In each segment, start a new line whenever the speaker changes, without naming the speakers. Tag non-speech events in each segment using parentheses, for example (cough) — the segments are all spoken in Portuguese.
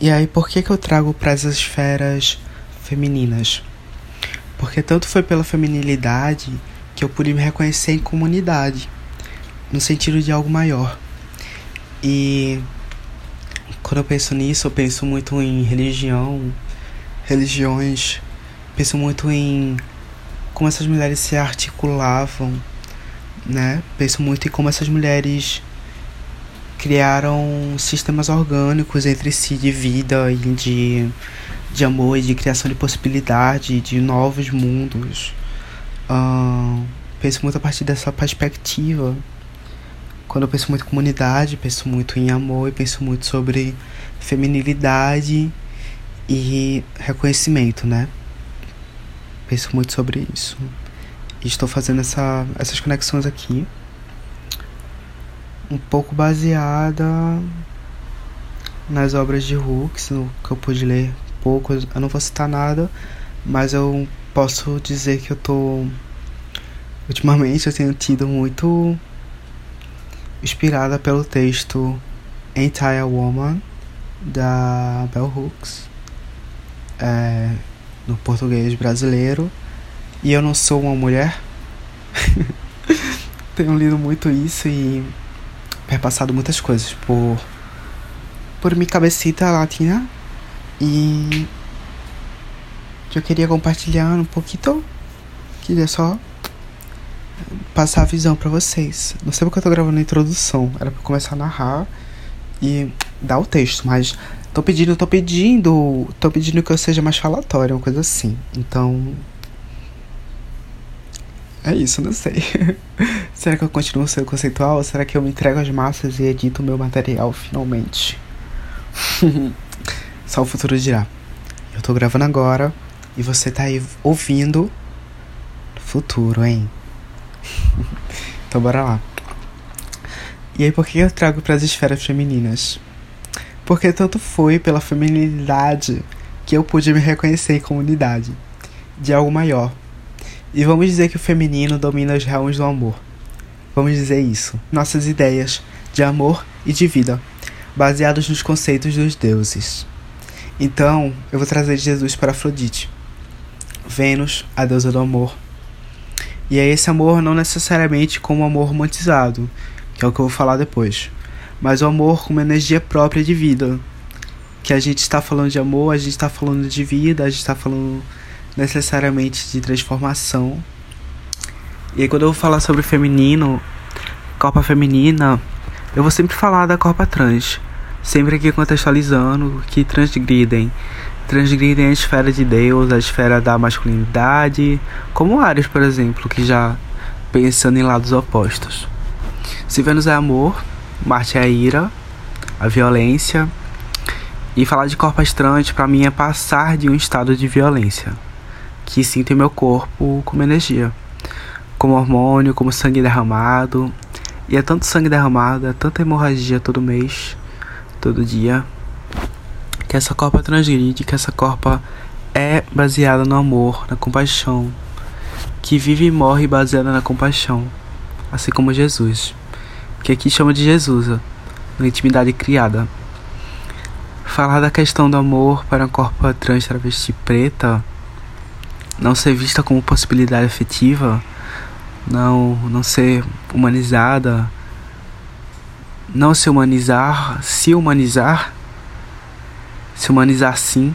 E aí, por que, que eu trago para as esferas femininas? Porque tanto foi pela feminilidade que eu pude me reconhecer em comunidade, no sentido de algo maior. E quando eu penso nisso, eu penso muito em religião, religiões, penso muito em como essas mulheres se articulavam, né? Penso muito em como essas mulheres criaram sistemas orgânicos entre si de vida e de, de amor e de criação de possibilidade, de novos mundos. Uh, penso muito a partir dessa perspectiva. Quando eu penso muito em comunidade, penso muito em amor e penso muito sobre feminilidade e reconhecimento, né? Penso muito sobre isso. E estou fazendo essa, essas conexões aqui. Um pouco baseada nas obras de Hooks, que eu pude ler pouco. Eu não vou citar nada, mas eu posso dizer que eu tô. Ultimamente eu tenho tido muito inspirada pelo texto Entire Woman da Bell Hooks é, no português brasileiro e eu não sou uma mulher (laughs) tenho lido muito isso e perpassado muitas coisas por por minha cabecita latina e que eu queria compartilhar um pouquinho queria só passar a visão para vocês. Não sei porque eu tô gravando a introdução. Era pra começar a narrar e dar o texto, mas tô pedindo, tô pedindo, tô pedindo que eu seja mais falatório, uma coisa assim. Então. É isso, não sei. (laughs) Será que eu continuo sendo conceitual? Será que eu me entrego às massas e edito o meu material finalmente? (laughs) Só o futuro dirá. Eu tô gravando agora e você tá aí ouvindo futuro, hein? (laughs) então bora lá. E aí por que eu trago para as esferas femininas? Porque tanto foi pela feminilidade que eu pude me reconhecer em comunidade de algo maior. E vamos dizer que o feminino domina os realms do amor. Vamos dizer isso. Nossas ideias de amor e de vida, baseados nos conceitos dos deuses. Então, eu vou trazer Jesus para Afrodite. Vênus, a deusa do amor, e é esse amor não necessariamente como amor romantizado, que é o que eu vou falar depois, mas o amor como energia própria de vida. Que a gente está falando de amor, a gente está falando de vida, a gente está falando necessariamente de transformação. E aí quando eu vou falar sobre feminino, Copa feminina, eu vou sempre falar da Copa trans, sempre aqui contextualizando que transgridem transgridem a esfera de Deus, a esfera da masculinidade, como Ares, por exemplo, que já pensando em lados opostos. Se Vênus é amor, Marte é a ira, a violência, e falar de corpo astrante para mim é passar de um estado de violência, que sinto em meu corpo como energia, como hormônio, como sangue derramado, e é tanto sangue derramado, é tanta hemorragia todo mês, todo dia que essa Copa transgride, que essa Copa é baseada no amor, na compaixão, que vive e morre baseada na compaixão, assim como Jesus, que aqui chama de Jesus, na intimidade criada. Falar da questão do amor para a Copa trans travesti preta não ser vista como possibilidade afetiva, não, não ser humanizada, não se humanizar, se humanizar se humanizar sim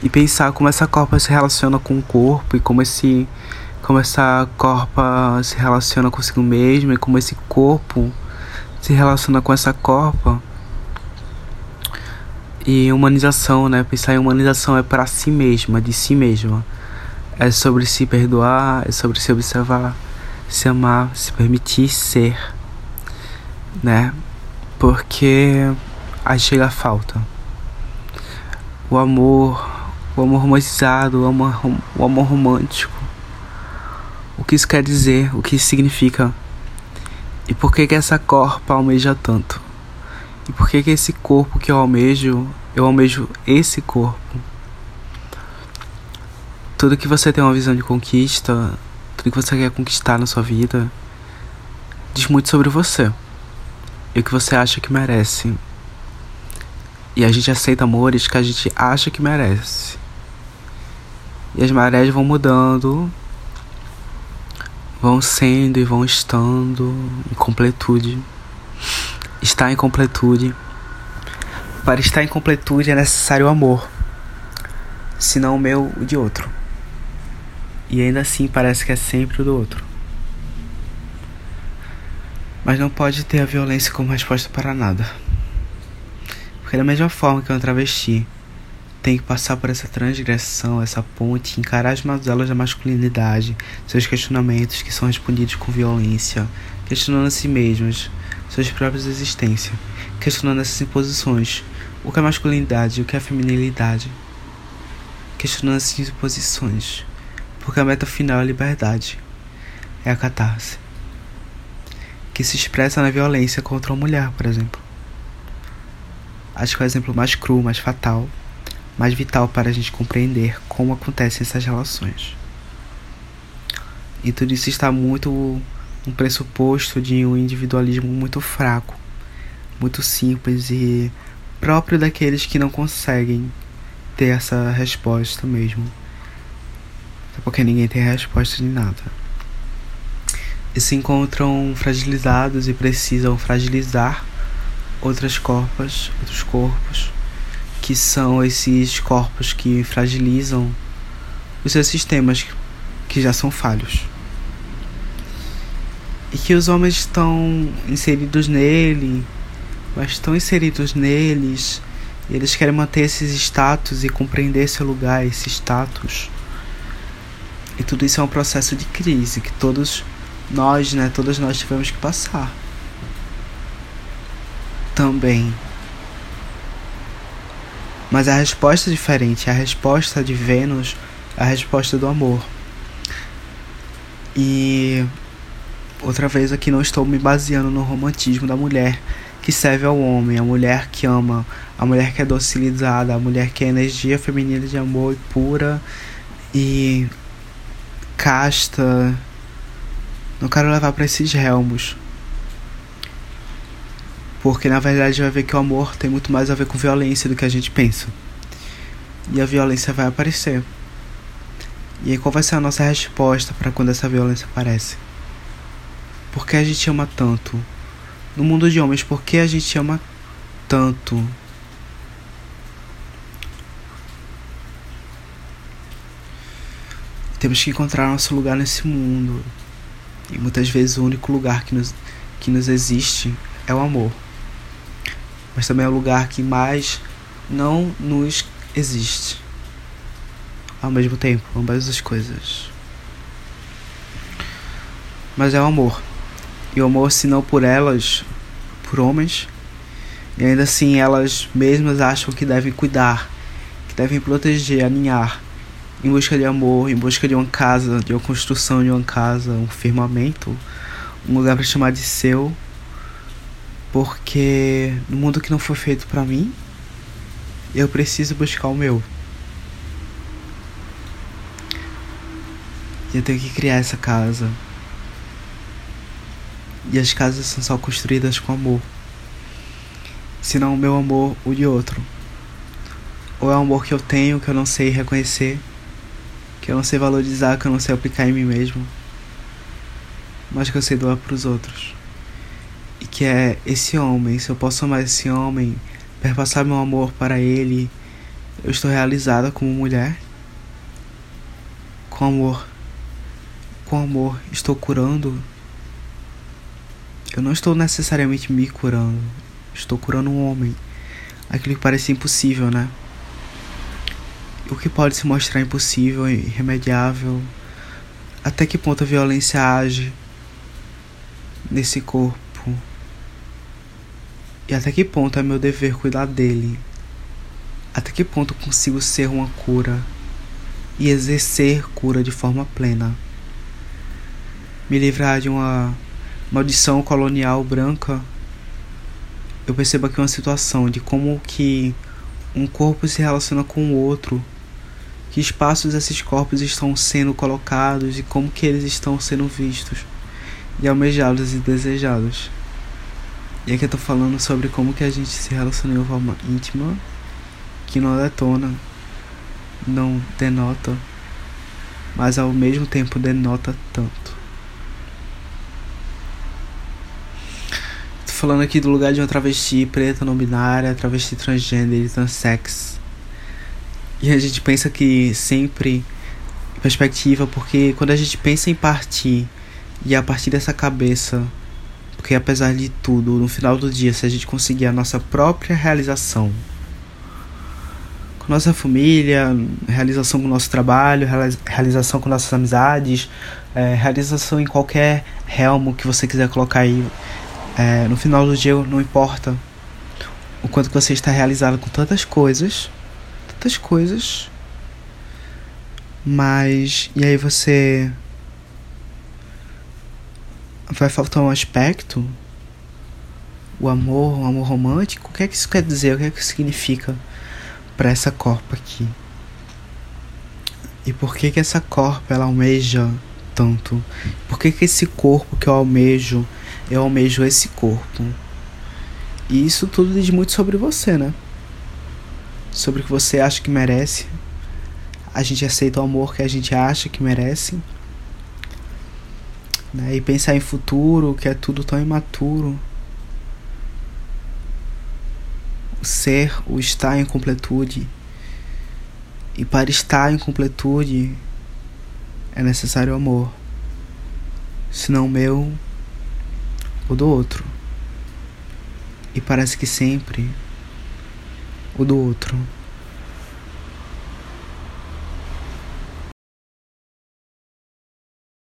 e pensar como essa corpa se relaciona com o corpo e como esse como essa corpa se relaciona consigo mesmo e como esse corpo se relaciona com essa corpa e humanização, né? Pensar em humanização é para si mesma, de si mesma. É sobre se perdoar, é sobre se observar, se amar, se permitir ser, né? Porque aí chega a falta o amor, o amor romantizado, o amor, o amor romântico. O que isso quer dizer, o que isso significa. E por que que essa corpa almeja tanto? E por que que esse corpo que eu almejo, eu almejo esse corpo? Tudo que você tem uma visão de conquista, tudo que você quer conquistar na sua vida, diz muito sobre você. E o que você acha que merece. E a gente aceita amores que a gente acha que merece. E as marés vão mudando, vão sendo e vão estando em completude. Está em completude. Para estar em completude é necessário amor, senão o meu, o de outro. E ainda assim parece que é sempre o do outro. Mas não pode ter a violência como resposta para nada. Porque da mesma forma que uma travesti tem que passar por essa transgressão, essa ponte, encarar as mazelas da masculinidade, seus questionamentos que são respondidos com violência, questionando a si mesmos, suas próprias existências, questionando essas imposições, o que é masculinidade, o que é feminilidade, questionando essas imposições, porque a meta final é a liberdade, é a catarse, que se expressa na violência contra a mulher, por exemplo. Acho que é o exemplo mais cru, mais fatal, mais vital para a gente compreender como acontecem essas relações. E tudo isso está muito um pressuposto de um individualismo muito fraco, muito simples e próprio daqueles que não conseguem ter essa resposta mesmo. Porque ninguém tem resposta de nada. E se encontram fragilizados e precisam fragilizar outras corpos, outros corpos, que são esses corpos que fragilizam os seus sistemas que já são falhos. E que os homens estão inseridos nele, mas estão inseridos neles, e eles querem manter esses status e compreender seu lugar, esse status. E tudo isso é um processo de crise que todos nós, né, todos nós tivemos que passar também. Mas a resposta é diferente, a resposta de Vênus é a resposta do amor. E outra vez aqui não estou me baseando no romantismo da mulher que serve ao homem, a mulher que ama, a mulher que é docilizada, a mulher que é energia feminina de amor e pura e casta. Não quero levar para esses realmos. Porque na verdade vai ver que o amor tem muito mais a ver com violência do que a gente pensa. E a violência vai aparecer. E aí qual vai ser a nossa resposta para quando essa violência aparece? Por que a gente ama tanto? No mundo de homens, por que a gente ama tanto? Temos que encontrar nosso lugar nesse mundo. E muitas vezes o único lugar que nos, que nos existe é o amor mas também é o lugar que mais não nos existe. Ao mesmo tempo, ambas as coisas. Mas é o amor. E o amor, se não por elas, por homens, e ainda assim elas mesmas acham que devem cuidar, que devem proteger, alinhar, em busca de amor, em busca de uma casa, de uma construção de uma casa, um firmamento, um lugar para chamar de seu porque no mundo que não foi feito para mim, eu preciso buscar o meu. E eu tenho que criar essa casa. E as casas são só construídas com amor. Senão o meu amor, o de outro. Ou é o amor que eu tenho, que eu não sei reconhecer, que eu não sei valorizar, que eu não sei aplicar em mim mesmo, mas que eu sei doar para os outros e que é esse homem, se eu posso amar esse homem, perpassar meu amor para ele, eu estou realizada como mulher. Com amor, com amor, estou curando. Eu não estou necessariamente me curando, estou curando um homem. Aquilo que parece impossível, né? O que pode se mostrar impossível, irremediável. Até que ponto a violência age nesse corpo? E até que ponto é meu dever cuidar dele? Até que ponto consigo ser uma cura e exercer cura de forma plena? Me livrar de uma maldição colonial branca? Eu percebo aqui uma situação de como que um corpo se relaciona com o outro, que espaços esses corpos estão sendo colocados e como que eles estão sendo vistos, e almejados e desejados. E aqui eu tô falando sobre como que a gente se relaciona em forma íntima que não detona, não denota, mas ao mesmo tempo denota tanto. Tô falando aqui do lugar de uma travesti preta não binária, travesti transgênero, transex. E a gente pensa que sempre perspectiva, porque quando a gente pensa em partir e a partir dessa cabeça porque apesar de tudo, no final do dia, se a gente conseguir a nossa própria realização com nossa família, realização com o nosso trabalho, realização com nossas amizades, é, realização em qualquer realmo que você quiser colocar aí, é, no final do dia não importa o quanto você está realizado com tantas coisas, tantas coisas, mas e aí você vai faltar um aspecto, o amor, o amor romântico, o que é que isso quer dizer? O que é que significa para essa corpo aqui? E por que que essa corpo ela almeja tanto? Por que que esse corpo que eu almejo, eu almejo esse corpo? E isso tudo diz muito sobre você, né? Sobre o que você acha que merece. A gente aceita o amor que a gente acha que merece né? E pensar em futuro, que é tudo tão imaturo. O ser, o estar em completude. E para estar em completude é necessário amor. Se não meu, o do outro. E parece que sempre o do outro.